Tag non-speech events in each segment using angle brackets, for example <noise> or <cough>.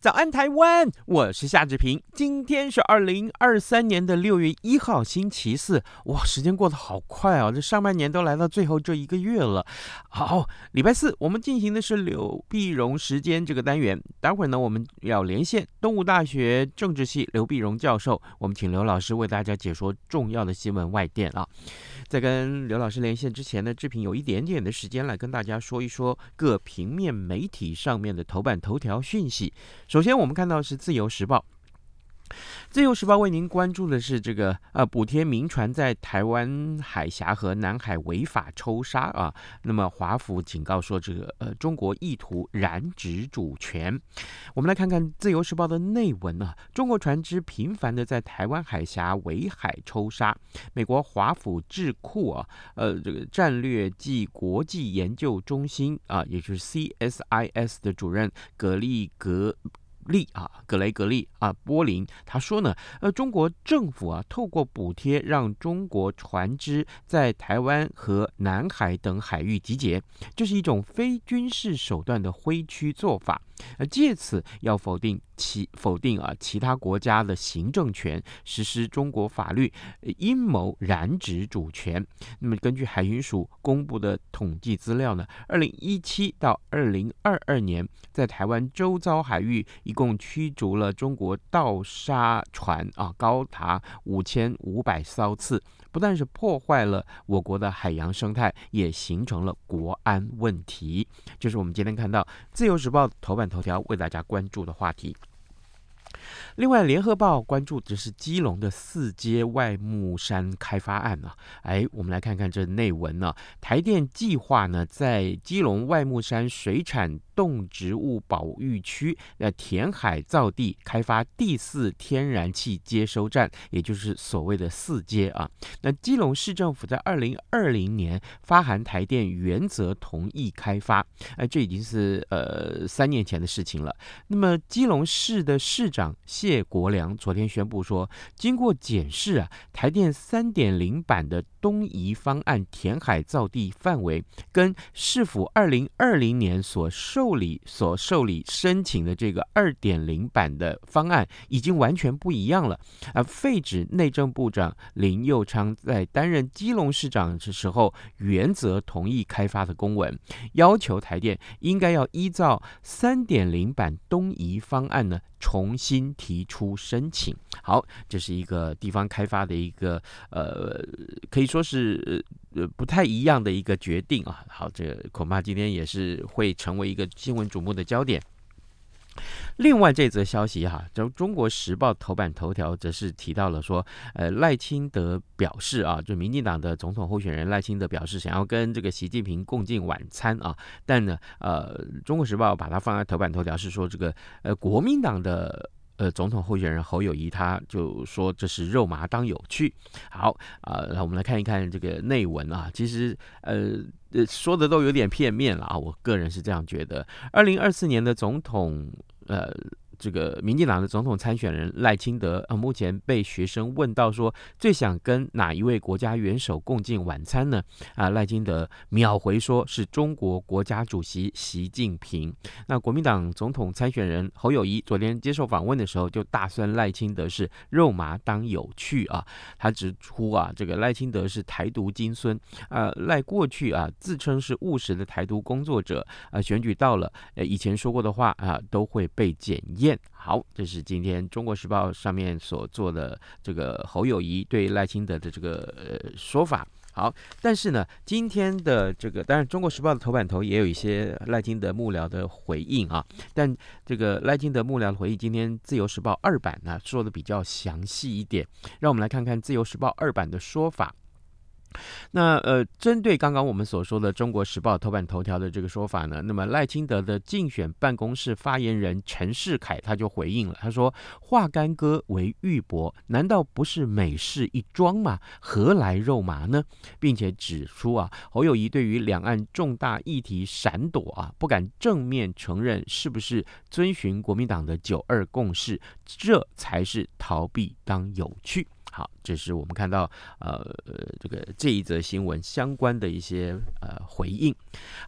早安，台湾！我是夏志平。今天是二零二三年的六月一号，星期四。哇，时间过得好快啊！这上半年都来到最后这一个月了。好，礼拜四我们进行的是刘碧荣时间这个单元。待会儿呢，我们要连线东吴大学政治系刘碧荣教授，我们请刘老师为大家解说重要的新闻外电啊。在跟刘老师连线之前呢，志平有一点点的时间来跟大家说一说各平面媒体上面的头版头条讯息。首先，我们看到是《自由时报》。自由时报为您关注的是这个呃，补贴民船在台湾海峡和南海违法抽沙啊。那么华府警告说，这个呃，中国意图染指主权。我们来看看自由时报的内文啊。中国船只频繁的在台湾海峡围海抽沙。美国华府智库啊，呃，这个战略暨国际研究中心啊，也就是 CSIS 的主任葛利格。利啊，格雷格利啊，波林。他说呢，呃，中国政府啊，透过补贴让中国船只在台湾和南海等海域集结，这是一种非军事手段的挥区做法，呃，借此要否定其否定啊其他国家的行政权，实施中国法律，阴谋染指主权。那么根据海巡署公布的统计资料呢，二零一七到二零二二年，在台湾周遭海域一共驱逐了中国盗沙船啊，高达五千五百艘次，不但是破坏了我国的海洋生态，也形成了国安问题。就是我们今天看到《自由时报》头版头条为大家关注的话题。另外，《联合报》关注的是基隆的四街外木山开发案啊，哎，我们来看看这内文呢、台电计划呢，在基隆外木山水产动植物保育区呃填海造地，开发第四天然气接收站，也就是所谓的四接啊。那基隆市政府在二零二零年发函台电，原则同意开发，哎，这已经是呃三年前的事情了。那么基隆市的市长谢。国梁昨天宣布说，经过检视啊，台电三点零版的东移方案填海造地范围，跟市府二零二零年所受理所受理申请的这个二点零版的方案已经完全不一样了。而废止内政部长林右昌在担任基隆市长的时候原则同意开发的公文，要求台电应该要依照三点零版东移方案呢，重新提出申请。好，这是一个地方开发的一个呃，可以说是呃不太一样的一个决定啊。好，这恐怕今天也是会成为一个新闻瞩目的焦点。另外这则消息哈，就《中国时报》头版头条则是提到了说，呃，赖清德表示啊，就民进党的总统候选人赖清德表示想要跟这个习近平共进晚餐啊，但呢，呃，《中国时报》把它放在头版头条是说这个呃国民党的呃总统候选人侯友谊他就说这是肉麻当有趣。好啊，那、我们来看一看这个内文啊，其实呃说的都有点片面了啊，我个人是这样觉得。二零二四年的总统。呃，这个民进党的总统参选人赖清德啊，目前被学生问到说，最想跟哪一位国家元首共进晚餐呢？啊，赖清德秒回说是中国国家主席习近平。那国民党总统参选人侯友谊昨天接受访问的时候，就大酸赖清德是肉麻当有趣啊。他指出啊，这个赖清德是台独金孙啊，赖过去啊自称是务实的台独工作者啊，选举到了，呃，以前说过的话啊都会。被检验。好，这是今天《中国时报》上面所做的这个侯友谊对赖清德的这个呃说法。好，但是呢，今天的这个当然，《中国时报》的头版头也有一些赖清德幕僚的回应啊。但这个赖清德幕僚的回应，今天《自由时报》二版呢说的比较详细一点。让我们来看看《自由时报》二版的说法。那呃，针对刚刚我们所说的《中国时报》头版头条的这个说法呢，那么赖清德的竞选办公室发言人陈世凯他就回应了，他说：“化干戈为玉帛，难道不是美事一桩吗？何来肉麻呢？”并且指出啊，侯友宜对于两岸重大议题闪躲啊，不敢正面承认是不是遵循国民党的九二共识，这才是逃避当有趣。好，这是我们看到呃这个这一则新闻相关的一些呃回应。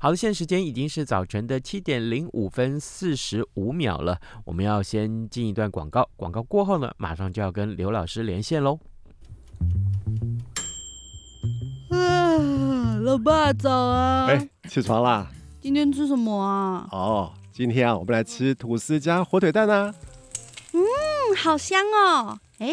好的，现在时间已经是早晨的七点零五分四十五秒了，我们要先进一段广告，广告过后呢，马上就要跟刘老师连线喽。啊，老爸早啊！哎，起床啦！今天吃什么啊？哦，今天啊，我们来吃吐司加火腿蛋啊。嗯，好香哦！哎。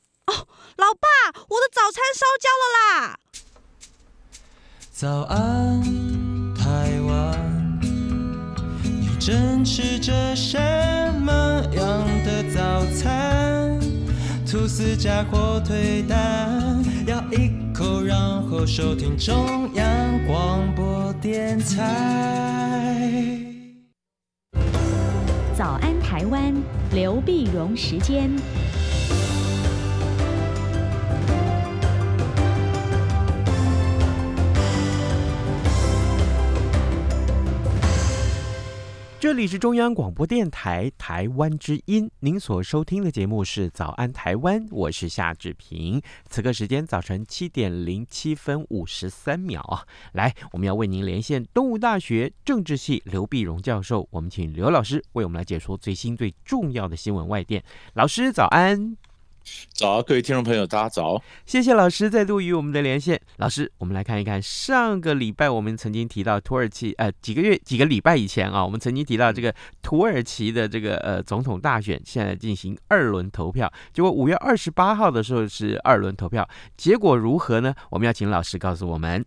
哦，老爸，我的早餐烧焦了啦！早安，台湾，你正吃着什么样的早餐？吐司加火腿蛋，咬一口，然后收听中央广播电台。早安，台湾，刘碧荣时间。这里是中央广播电台台湾之音，您所收听的节目是《早安台湾》，我是夏志平。此刻时间早晨七点零七分五十三秒，来，我们要为您连线东吴大学政治系刘碧荣教授，我们请刘老师为我们来解说最新最重要的新闻外电。老师早安。早，各位听众朋友，大家早！谢谢老师再度与我们的连线。老师，我们来看一看上个礼拜我们曾经提到土耳其，呃，几个月几个礼拜以前啊，我们曾经提到这个土耳其的这个呃总统大选，现在进行二轮投票。结果五月二十八号的时候是二轮投票，结果如何呢？我们要请老师告诉我们。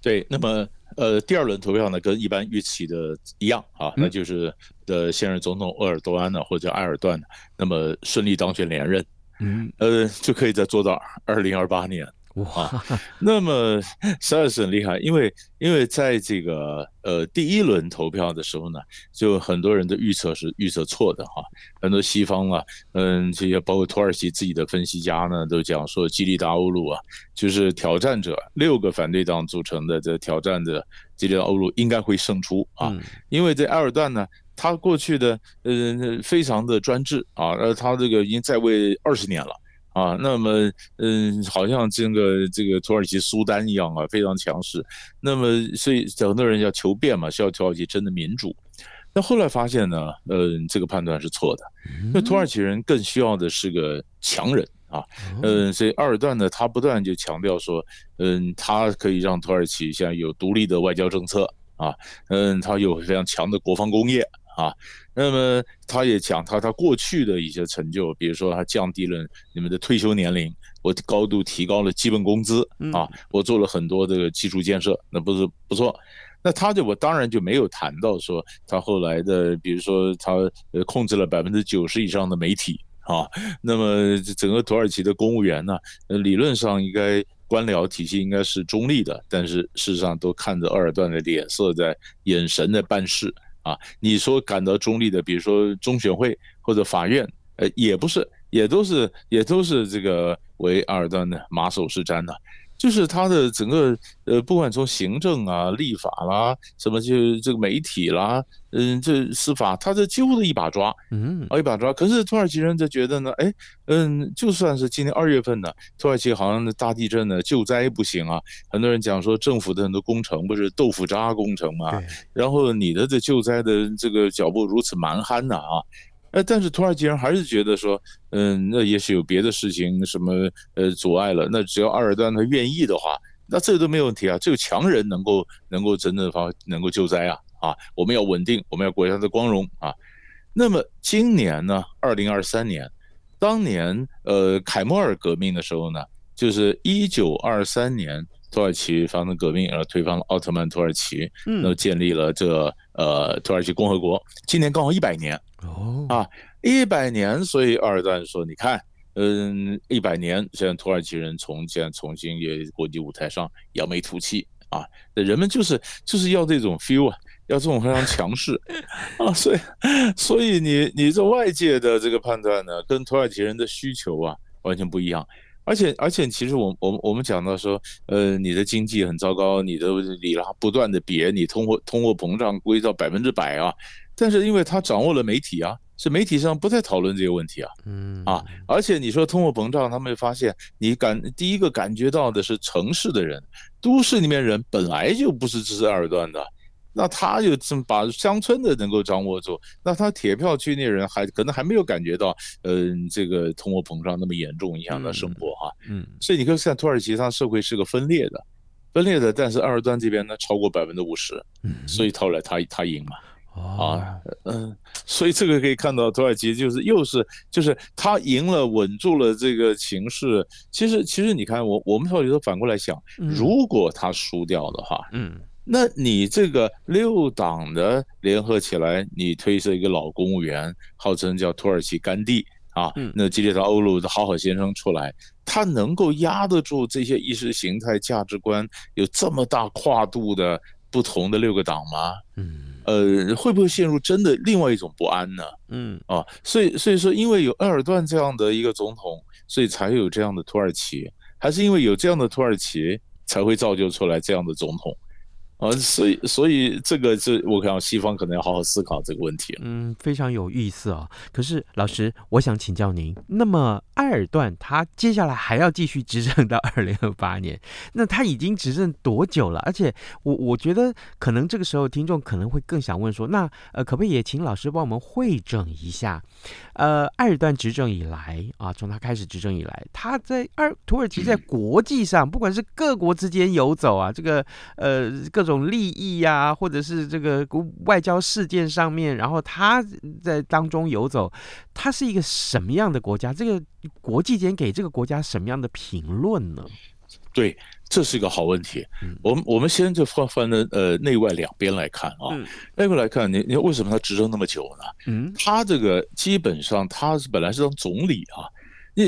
对，那么呃，第二轮投票呢，跟一般预期的一样啊，那就是的现任总统鄂尔多安呢，或者埃尔段，那么顺利当选连任。嗯，呃，就可以再做到二零二八年哇。那么实在是很厉害，因为因为在这个呃第一轮投票的时候呢，就很多人的预测是预测错的哈。很多西方啊，嗯，这些包括土耳其自己的分析家呢，都讲说基里达欧陆啊，就是挑战者六个反对党组成的这挑战者基里达欧陆应该会胜出啊，因为这埃尔段呢。他过去的呃非常的专制啊，而他这个已经在位二十年了啊，那么嗯，好像这个这个土耳其苏丹一样啊，非常强势。那么所以很多人要求变嘛，需要土耳其真的民主。那后来发现呢，呃，这个判断是错的。那土耳其人更需要的是个强人啊，嗯，所以埃尔段呢，他不断就强调说，嗯，他可以让土耳其现在有独立的外交政策啊，嗯，他有非常强的国防工业。啊，那么他也讲他他过去的一些成就，比如说他降低了你们的退休年龄，我高度提高了基本工资啊，我做了很多这个基础建设，那不是不错。那他就我当然就没有谈到说他后来的，比如说他呃控制了百分之九十以上的媒体啊，那么整个土耳其的公务员呢，呃理论上应该官僚体系应该是中立的，但是事实上都看着鄂尔段的脸色在眼神在办事。啊，你说感到中立的，比如说中选会或者法院，呃，也不是，也都是，也都是这个为阿尔段的马首是瞻的。就是他的整个呃，不管从行政啊、立法啦，什么就这个媒体啦，嗯，这司法，他这几乎是一把抓，嗯，一把抓。可是土耳其人就觉得呢，哎，嗯，就算是今年二月份呢，土耳其好像大地震呢，救灾不行啊，很多人讲说政府的很多工程不是豆腐渣工程嘛，然后你的这救灾的这个脚步如此蛮憨呐啊。呃，但是土耳其人还是觉得说，嗯，那也许有别的事情什么呃阻碍了。那只要埃尔段他愿意的话，那这个都没有问题啊。只有强人能够能够真正发能够救灾啊啊！我们要稳定，我们要国家的光荣啊。那么今年呢，二零二三年，当年呃凯末尔革命的时候呢，就是一九二三年土耳其发生革命，然后推翻了奥特曼土耳其，嗯，那建立了这呃土耳其共和国。今年刚好一百年。哦啊，一百年，所以二战说：“你看，嗯，一百年，现在土耳其人重建，重新也国际舞台上扬眉吐气啊！那人们就是就是要这种 feel 啊，要这种非常强势 <laughs> 啊！所以，所以你你这外界的这个判断呢，跟土耳其人的需求啊完全不一样。而且，而且，其实我我我们讲到说，呃，你的经济很糟糕，你的里拉不断的贬，你通货通货膨胀归到百分之百啊。”但是因为他掌握了媒体啊，是媒体上不再讨论这个问题啊，嗯。啊，而且你说通货膨胀，他们会发现你感第一个感觉到的是城市的人，都市里面人本来就不是支持埃尔段的，那他就这么把乡村的能够掌握住，那他铁票区那人还可能还没有感觉到，嗯，这个通货膨胀那么严重影响到生活哈，嗯，所以你看现在土耳其它社会是个分裂的，分裂的，但是埃尔段这边呢超过百分之五十，嗯，所以后来他他赢嘛。啊，嗯，所以这个可以看到，土耳其就是又是就是他赢了，稳住了这个情势。其实其实你看，我我们到底都反过来想，如果他输掉的话，嗯，那你这个六党的联合起来，你推设一个老公务员，号称叫土耳其甘地啊，那基列达欧鲁的好好先生出来，他能够压得住这些意识形态价值观有这么大跨度的不同的六个党吗？嗯。呃，会不会陷入真的另外一种不安呢？嗯啊，所以所以说，因为有埃尔段这样的一个总统，所以才会有这样的土耳其，还是因为有这样的土耳其，才会造就出来这样的总统。啊，所以所以这个是我看西方可能要好好思考这个问题。嗯，非常有意思啊。可是老师，我想请教您，那么埃尔段他接下来还要继续执政到二零二八年，那他已经执政多久了？而且我我觉得可能这个时候听众可能会更想问说，那呃，可不可以也请老师帮我们会整一下？呃，埃尔段执政以来啊，从他开始执政以来，他在二土耳其在国际上，不管是各国之间游走啊，这个呃各种。这种利益呀、啊，或者是这个外交事件上面，然后他在当中游走，他是一个什么样的国家？这个国际间给这个国家什么样的评论呢？对，这是一个好问题。嗯、我们我们先就分分的呃内外两边来看啊。嗯、内外来看，你你为什么他执政那么久呢？嗯，他这个基本上他是本来是当总理啊。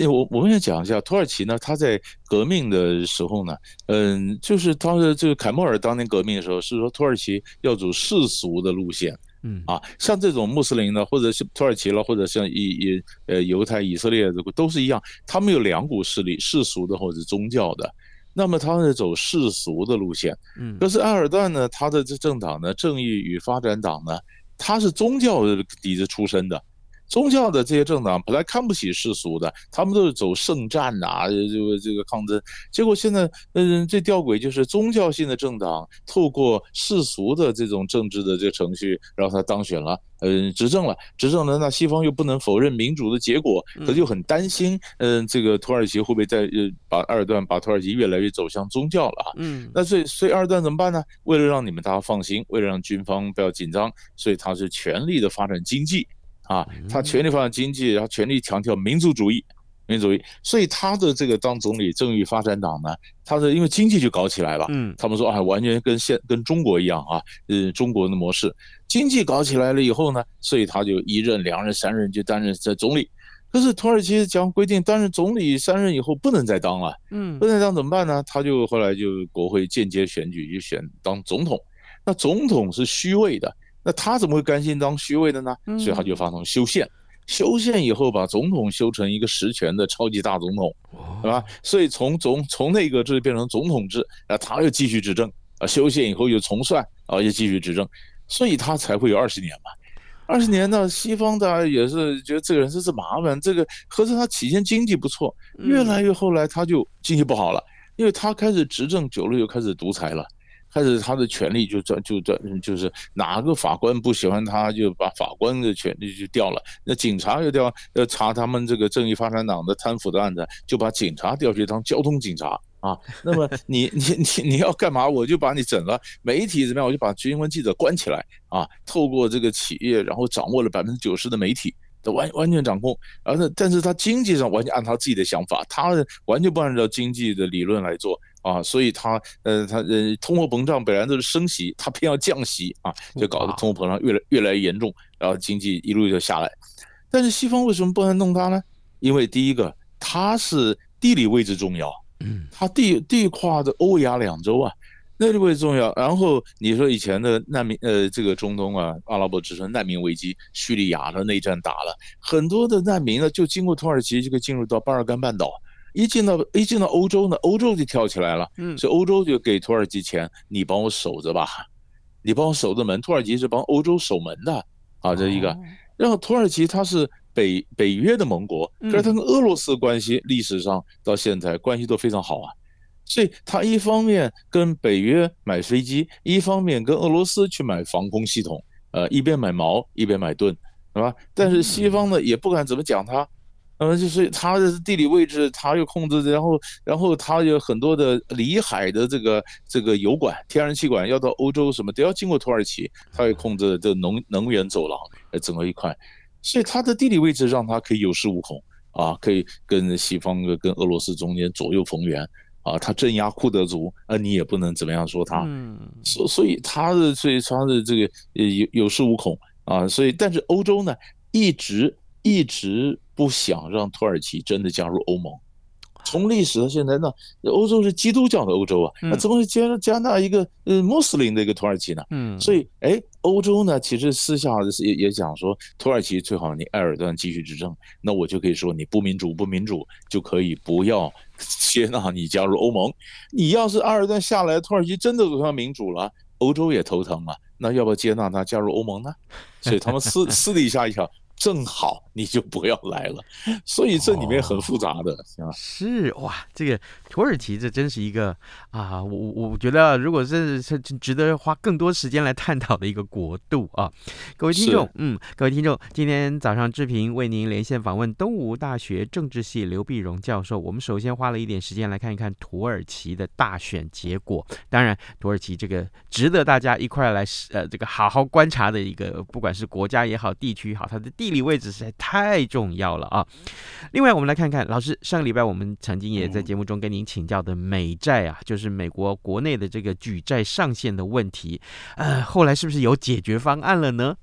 我我们先讲一下土耳其呢，他在革命的时候呢，嗯，就是当时这个凯末尔当年革命的时候，是说土耳其要走世俗的路线，嗯啊，像这种穆斯林呢，或者是土耳其了，或者像以以呃犹太、以色列这个都是一样，他们有两股势力，世俗的或者宗教的，那么他们是走世俗的路线，嗯，可是埃尔段呢，他的这政党呢，正义与发展党呢，他是宗教底子出身的。宗教的这些政党本来看不起世俗的，他们都是走圣战呐，这个这个抗争。结果现在，嗯，最吊诡就是宗教性的政党透过世俗的这种政治的这个程序，让他当选了，嗯，执政了，执政了。那西方又不能否认民主的结果，他就很担心，嗯，这个土耳其会不会在呃把埃尔段把土耳其越来越走向宗教了啊？嗯，那所以所以埃尔段怎么办呢？为了让你们大家放心，为了让军方不要紧张，所以他是全力的发展经济。啊，他全力发展经济，然后全力强调民族主义，民族主义。所以他的这个当总理，正义发展党呢，他是因为经济就搞起来了。嗯，他们说啊，完全跟现跟中国一样啊，呃，中国的模式，经济搞起来了以后呢，所以他就一任、两任、三任就担任这总理。可是土耳其讲规定，担任总理三任以后不能再当了。嗯，不能再当怎么办呢？他就后来就国会间接选举就选当总统。那总统是虚位的。那他怎么会甘心当虚位的呢？所以他就发动修宪，修宪以后把总统修成一个实权的超级大总统，对吧？所以从总从内阁制变成总统制，啊，他又继续执政，啊，修宪以后又重算，啊，又继续执政，所以他才会有二十年嘛。二十年呢，西方大家也是觉得这个人真是麻烦，这个可是他起先经济不错，越来越后来他就经济不好了，因为他开始执政久了又开始独裁了。开始他的权力就转就转就是哪个法官不喜欢他，就把法官的权力就调了。那警察又调，要查他们这个正义发展党的贪腐的案子，就把警察调去当交通警察啊。那么你你你你要干嘛，我就把你整了。媒体怎么样，我就把新闻记者关起来啊。透过这个企业，然后掌握了百分之九十的媒体，都完完全掌控。而且但是他经济上完全按他自己的想法，他完全不按照经济的理论来做。啊，所以它呃，它呃，通货膨胀本来都是升息，它偏要降息啊，就搞得通货膨胀越来越来越严重，然后经济一路就下来。但是西方为什么不能弄它呢？因为第一个，它是地理位置重要，嗯，它地地跨的欧亚两洲啊，那地位重要。然后你说以前的难民，呃，这个中东啊，阿拉伯之春难民危机，叙利亚的内战打了很多的难民呢，就经过土耳其就可以进入到巴尔干半岛。一进到一进到欧洲呢，欧洲就跳起来了，嗯，所以欧洲就给土耳其钱，你帮我守着吧，你帮我守着门。土耳其是帮欧洲守门的啊，这一个。然后土耳其它是北北约的盟国，可是它跟俄罗斯关系历史上到现在关系都非常好啊，所以它一方面跟北约买飞机，一方面跟俄罗斯去买防空系统，呃，一边买矛一边买盾，是吧？但是西方呢也不敢怎么讲它。呃，就是它的地理位置，它又控制，然后，然后它有很多的里海的这个这个油管、天然气管要到欧洲，什么都要经过土耳其，它也控制这能能源走廊，呃，整个一块，所以它的地理位置让它可以有恃无恐啊，可以跟西方跟俄罗斯中间左右逢源啊，他镇压库德族，啊，你也不能怎么样说它，嗯，所所以他的所以他的这个有有恃无恐啊，所以但是欧洲呢，一直一直。不想让土耳其真的加入欧盟。从历史到现在呢，欧洲是基督教的欧洲啊，那怎么会加加纳一个呃穆斯林的一个土耳其呢？嗯，所以哎，欧洲呢其实私下也也讲说，土耳其最好你埃尔段继续执政，那我就可以说你不民主不民主，就可以不要接纳你加入欧盟。你要是埃尔段下来，土耳其真的走向民主了，欧洲也头疼啊，那要不要接纳他加入欧盟呢？所以他们私 <laughs> 私底下一想。正好你就不要来了，所以这里面很复杂的，哦、是哇，这个土耳其这真是一个啊，我我觉得如果是是值得花更多时间来探讨的一个国度啊，各位听众，嗯，各位听众，今天早上志平为您连线访问东吴大学政治系刘碧荣教授。我们首先花了一点时间来看一看土耳其的大选结果，当然土耳其这个值得大家一块来呃这个好好观察的一个，不管是国家也好，地区也好，它的地。地理位置实在太重要了啊！另外，我们来看看老师上个礼拜我们曾经也在节目中跟您请教的美债啊，就是美国国内的这个举债上限的问题，呃，后来是不是有解决方案了呢？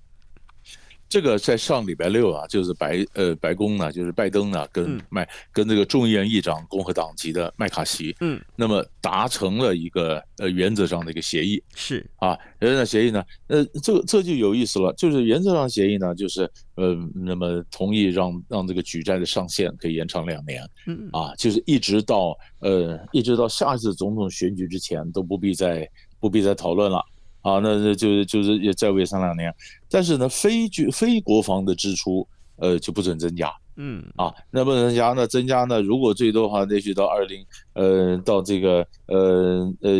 这个在上礼拜六啊，就是白呃白宫呢，就是拜登呢，跟麦、嗯、跟这个众议院议长共和党籍的麦卡锡，嗯，那么达成了一个呃原则上的一个协议，是。啊，原则上协议呢，呃，这这就有意思了，就是原则上协议呢，就是呃，那么同意让让这个举债的上限可以延长两年，嗯啊，就是一直到呃一直到下一次总统选举之前都不必再不必再讨论了。啊，那那就就是也再为上两年，但是呢，非军非国防的支出，呃，就不准增加。嗯，啊，那不能增加，那增加呢？如果最多的话，也许到二零，呃，到这个，呃呃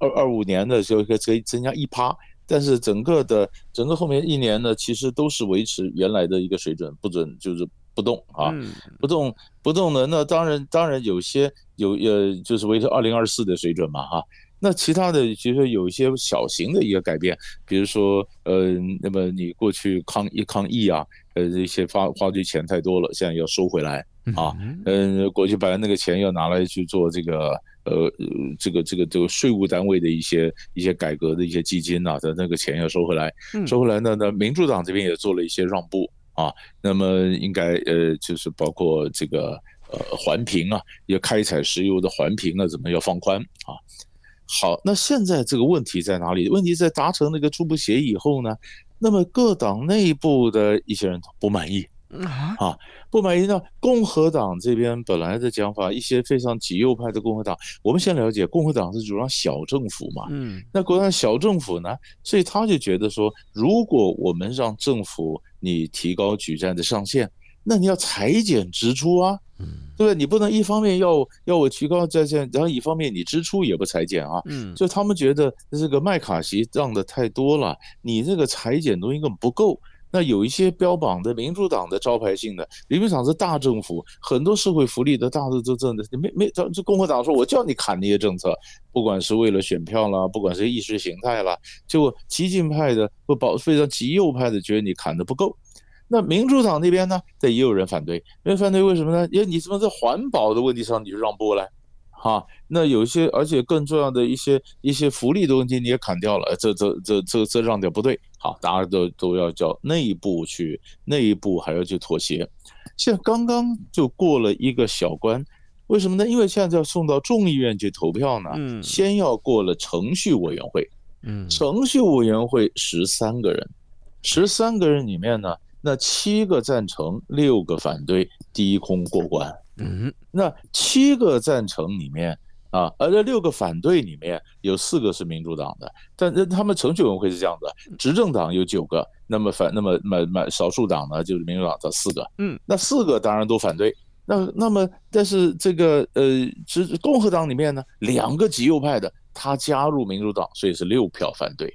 二二五年的时候可以增加一趴，但是整个的整个后面一年呢，其实都是维持原来的一个水准，不准就是不动啊，不动不动的，那当然当然有些有呃，就是维持二零二四的水准嘛，哈。那其他的其实有一些小型的一个改变，比如说，呃，那么你过去抗议抗议啊，呃，这些花花的钱太多了，现在要收回来啊，嗯，过去把那个钱要拿来去做这个，呃，这个这个这个税务单位的一些一些改革的一些基金呐、啊，的那个钱要收回来，收回来呢，那民主党这边也做了一些让步啊，那么应该呃，就是包括这个呃环评啊，要开采石油的环评啊，怎么要放宽啊？好，那现在这个问题在哪里？问题在达成那个初步协议以后呢？那么各党内部的一些人不满意啊，不满意。那共和党这边本来的讲法，一些非常极右派的共和党，我们先了解，共和党是主张小政府嘛，嗯，那国家小政府呢，所以他就觉得说，如果我们让政府你提高举债的上限，那你要裁减支出啊，嗯，对不对？你不能一方面要要我提高在线，然后一方面你支出也不裁减啊，嗯，就他们觉得这个麦卡锡让的太多了，你这个裁减东西根本不够。那有一些标榜的民主党的招牌性的，民主党是大政府，很多社会福利的大的都政的，没没，这共和党说我叫你砍那些政策，不管是为了选票啦，不管是意识形态啦，结果激进派的不保非常极右派的觉得你砍的不够，那民主党那边呢，这也有人反对，因为反对为什么呢？因为你怎么在环保的问题上你就让步了？哈，那有些，而且更重要的一些一些福利的问题你也砍掉了，这这这这这让点不对。好，大家都都要叫内部去，内部还要去妥协。现在刚刚就过了一个小关，为什么呢？因为现在要送到众议院去投票呢，嗯，先要过了程序委员会，嗯，程序委员会十三个人，十三个人里面呢，那七个赞成，六个反对，低空过关。嗯，那七个赞成里面啊，而这六个反对里面有四个是民主党的，但是他们程序委员会是这样的，执政党有九个，那么反那么满满少数党呢就是民主党的四个，嗯，那四个当然都反对，那那么但是这个呃，执共和党里面呢两个极右派的他加入民主党，所以是六票反对。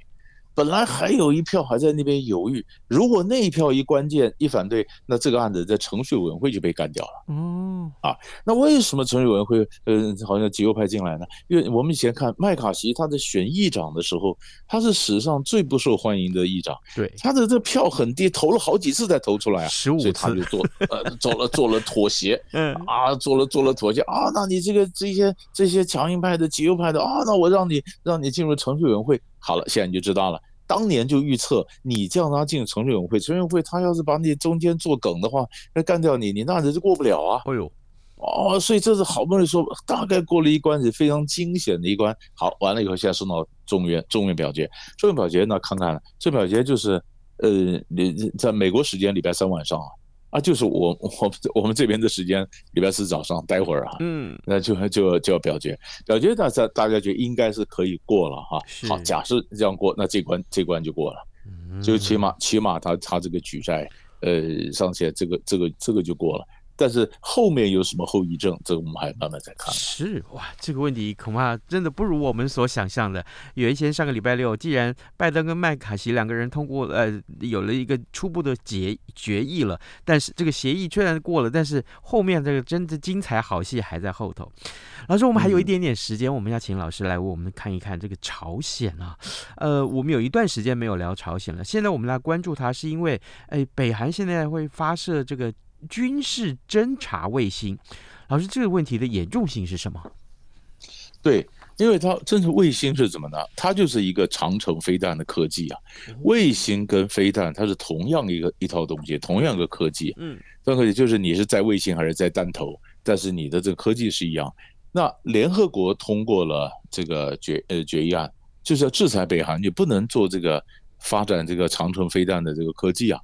本来还有一票还在那边犹豫，如果那一票一关键一反对，那这个案子在程序委员会就被干掉了。嗯，啊，那为什么程序委员会呃好像极右派进来呢？因为我们以前看麦卡锡他在选议长的时候，他是史上最不受欢迎的议长，对，他的这票很低，投了好几次才投出来啊，十五次，所以他就做呃 <laughs> 做了做了妥协，<laughs> 嗯啊做了做了妥协啊，那你这个这些这些强硬派的极右派的啊，那我让你让你进入程序委员会。好了，现在你就知道了。当年就预测，你叫他进程序委员会，程序委员会他要是把你中间做梗的话，那干掉你，你那人就过不了啊。哎呦，哦，所以这是好不容易说大概过了一关，是非常惊险的一关。好，完了以后，现在送到众院，众院表决，众院表决那看看，众院表决就是，呃，你在美国时间礼拜三晚上啊。啊，就是我 <laughs> 我我们这边的时间，礼拜四早上，待会儿啊，嗯，那就就就要表决，表决大家大家觉得应该是可以过了哈。好，假设这样过，那这关这关就过了，就起码起码他他这个举债呃上限，这个这个这个就过了。但是后面有什么后遗症，这个我们还慢慢再看。是哇，这个问题恐怕真的不如我们所想象的。原先上个礼拜六，既然拜登跟麦卡锡两个人通过，呃，有了一个初步的决决议了，但是这个协议虽然过了，但是后面这个真的精彩好戏还在后头。老师，我们还有一点点时间，我们要请老师来为我们看一看这个朝鲜啊。呃，我们有一段时间没有聊朝鲜了，现在我们来关注它，是因为，哎，北韩现在会发射这个。军事侦察卫星，老师，这个问题的严重性是什么？对，因为它侦察卫星是怎么呢？它就是一个长城飞弹的科技啊。卫星跟飞弹它是同样一个一套东西，同样一个科技。嗯，这科技就是你是在卫星还是在弹头，但是你的这个科技是一样。那联合国通过了这个决呃决议案，就是要制裁北韩，你不能做这个发展这个长城飞弹的这个科技啊。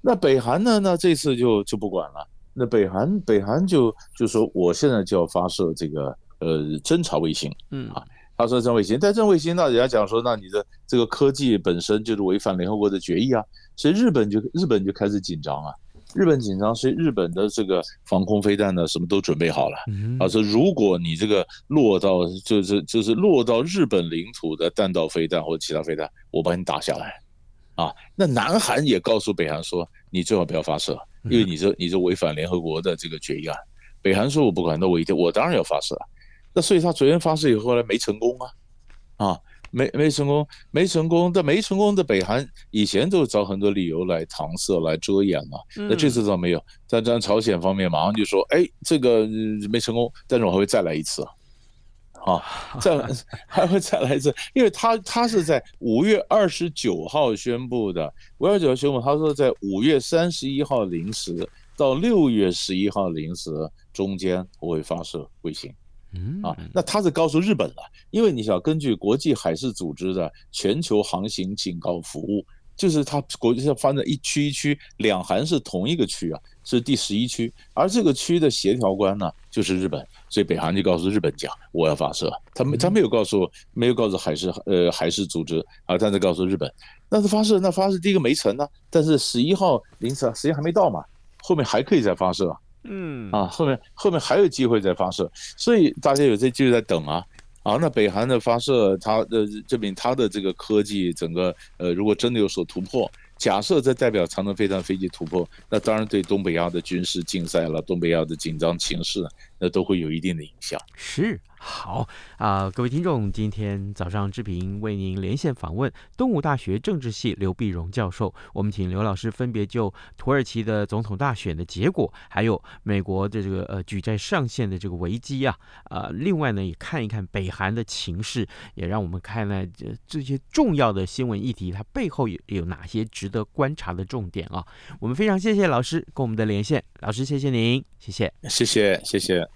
那北韩呢？那这次就就不管了。那北韩北韩就就说，我现在就要发射这个呃侦察卫星，嗯啊，发射侦察卫星。但侦察卫星，那人家讲说，那你的这个科技本身就是违反联合国的决议啊。所以日本就日本就开始紧张啊。日本紧张，所以日本的这个防空飞弹呢，什么都准备好了。啊，说如果你这个落到就是就是落到日本领土的弹道飞弹或者其他飞弹，我把你打下来。啊，那南韩也告诉北韩说，你最好不要发射，因为你这你这违反联合国的这个决议案。北韩说我不管，那我一定我当然要发射。那所以他昨天发射以后呢，没成功啊，啊，没没成功，没成功。但没成功的北韩以前都找很多理由来搪塞、来遮掩嘛。那这次倒没有，但但朝鲜方面马上就说，哎，这个没成功，但是我还会再来一次。啊，<laughs> 再来还会再来一次，因为他他是在五月二十九号宣布的，五月二十九号宣布，他说在五月三十一号零时到六月十一号零时中间我会发射卫星，嗯。啊，那他是告诉日本了，因为你想根据国际海事组织的全球航行警告服务，就是它国际上分在一区一区，两韩是同一个区啊，是第十一区，而这个区的协调官呢就是日本，所以北韩就告诉日本讲我要发射，他没他没有告诉没有告诉海事呃海事组织啊，但是告诉日本，那是发射那发射第一个没成呢，但是十一号凌晨时间还没到嘛，后面还可以再发射，嗯。啊后面后面还有机会再发射，所以大家有在就在等啊。啊，那北韩的发射，它的证明它的这个科技，整个呃，如果真的有所突破，假设这代表长征飞弹飞机突破，那当然对东北亚的军事竞赛了，东北亚的紧张情势，那都会有一定的影响。是。好啊、各位听众，今天早上志平为您连线访问东吴大学政治系刘碧荣教授。我们请刘老师分别就土耳其的总统大选的结果，还有美国的这个呃举债上限的这个危机啊，呃，另外呢也看一看北韩的情势，也让我们看看这这些重要的新闻议题，它背后有有哪些值得观察的重点啊。我们非常谢谢老师跟我们的连线，老师谢谢您，谢谢，谢谢，谢谢。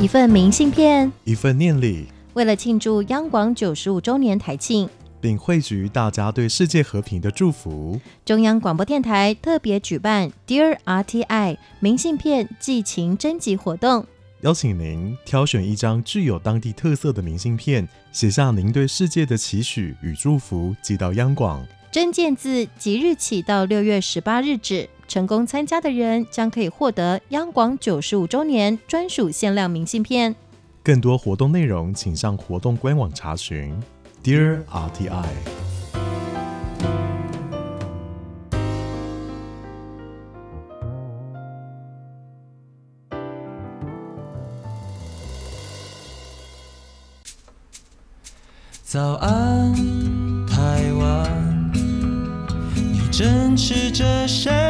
一份明信片，一份念礼，为了庆祝央广九十五周年台庆，并汇聚大家对世界和平的祝福，中央广播电台特别举办 Dear RTI 明信片寄情征集活动，邀请您挑选一张具有当地特色的明信片，写下您对世界的期许与祝福，寄到央广。征件自即日起到六月十八日止。成功参加的人将可以获得央广九十五周年专属限量明信片。更多活动内容，请上活动官网查询。Dear RTI，早安，台湾。你正吃着什么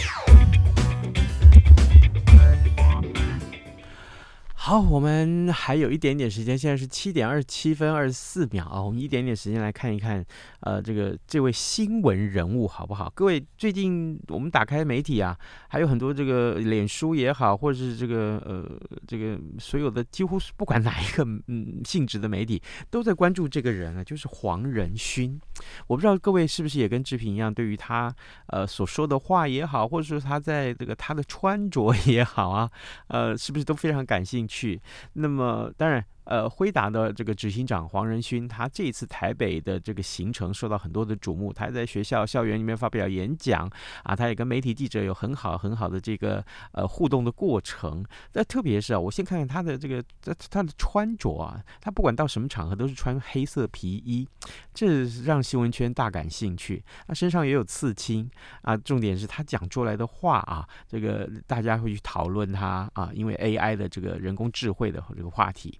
好，我们还有一点点时间，现在是七点二十七分二十四秒啊，我们一点点时间来看一看，呃，这个这位新闻人物好不好？各位，最近我们打开媒体啊，还有很多这个脸书也好，或者是这个呃这个所有的几乎是不管哪一个嗯性质的媒体，都在关注这个人啊，就是黄仁勋。我不知道各位是不是也跟志平一样，对于他呃所说的话也好，或者说他在这个他的穿着也好啊，呃，是不是都非常感兴趣？去，那么当然。呃，辉达的这个执行长黄仁勋，他这一次台北的这个行程受到很多的瞩目。他在学校校园里面发表演讲啊，他也跟媒体记者有很好很好的这个呃互动的过程。那特别是啊，我先看看他的这个他他的穿着啊，他不管到什么场合都是穿黑色皮衣，这让新闻圈大感兴趣。他身上也有刺青啊，重点是他讲出来的话啊，这个大家会去讨论他啊，因为 AI 的这个人工智慧的这个话题。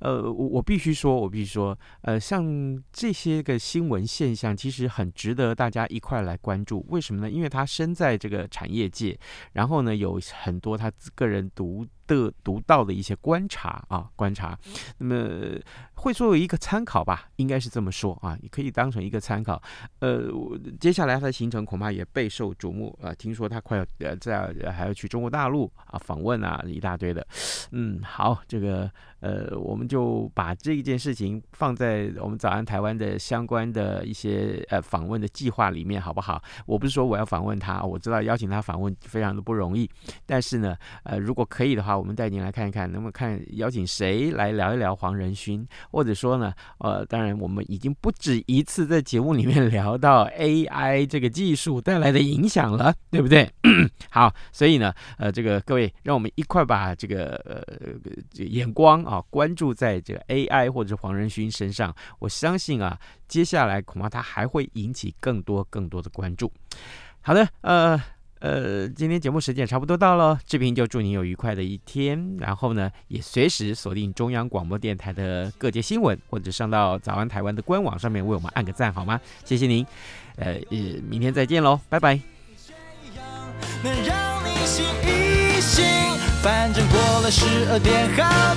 呃，我我必须说，我必须说，呃，像这些个新闻现象，其实很值得大家一块来关注。为什么呢？因为他身在这个产业界，然后呢，有很多他个人独的独到的一些观察啊，观察，那么会作为一个参考吧，应该是这么说啊，你可以当成一个参考。呃，接下来他的行程恐怕也备受瞩目啊，听说他快要呃在还要去中国大陆啊访问啊，一大堆的。嗯，好，这个呃，我们就把这一件事情放在我们早安台湾的相关的一些呃访问的计划里面，好不好？我不是说我要访问他，我知道邀请他访问非常的不容易，但是呢，呃，如果可以的话。我们带您来看一看，能不能看邀请谁来聊一聊黄仁勋，或者说呢，呃，当然我们已经不止一次在节目里面聊到 <laughs> AI 这个技术带来的影响了，对不对？好，所以呢，呃，这个各位，让我们一块把这个呃眼光啊关注在这个 AI 或者是黄仁勋身上，我相信啊，接下来恐怕他还会引起更多更多的关注。好的，呃。呃，今天节目时间也差不多到了，志平就祝您有愉快的一天。然后呢，也随时锁定中央广播电台的各界新闻，或者上到早安台湾的官网上面为我们按个赞，好吗？谢谢您。呃，呃，明天再见喽，拜拜。能让你醒一醒，反正过了十二点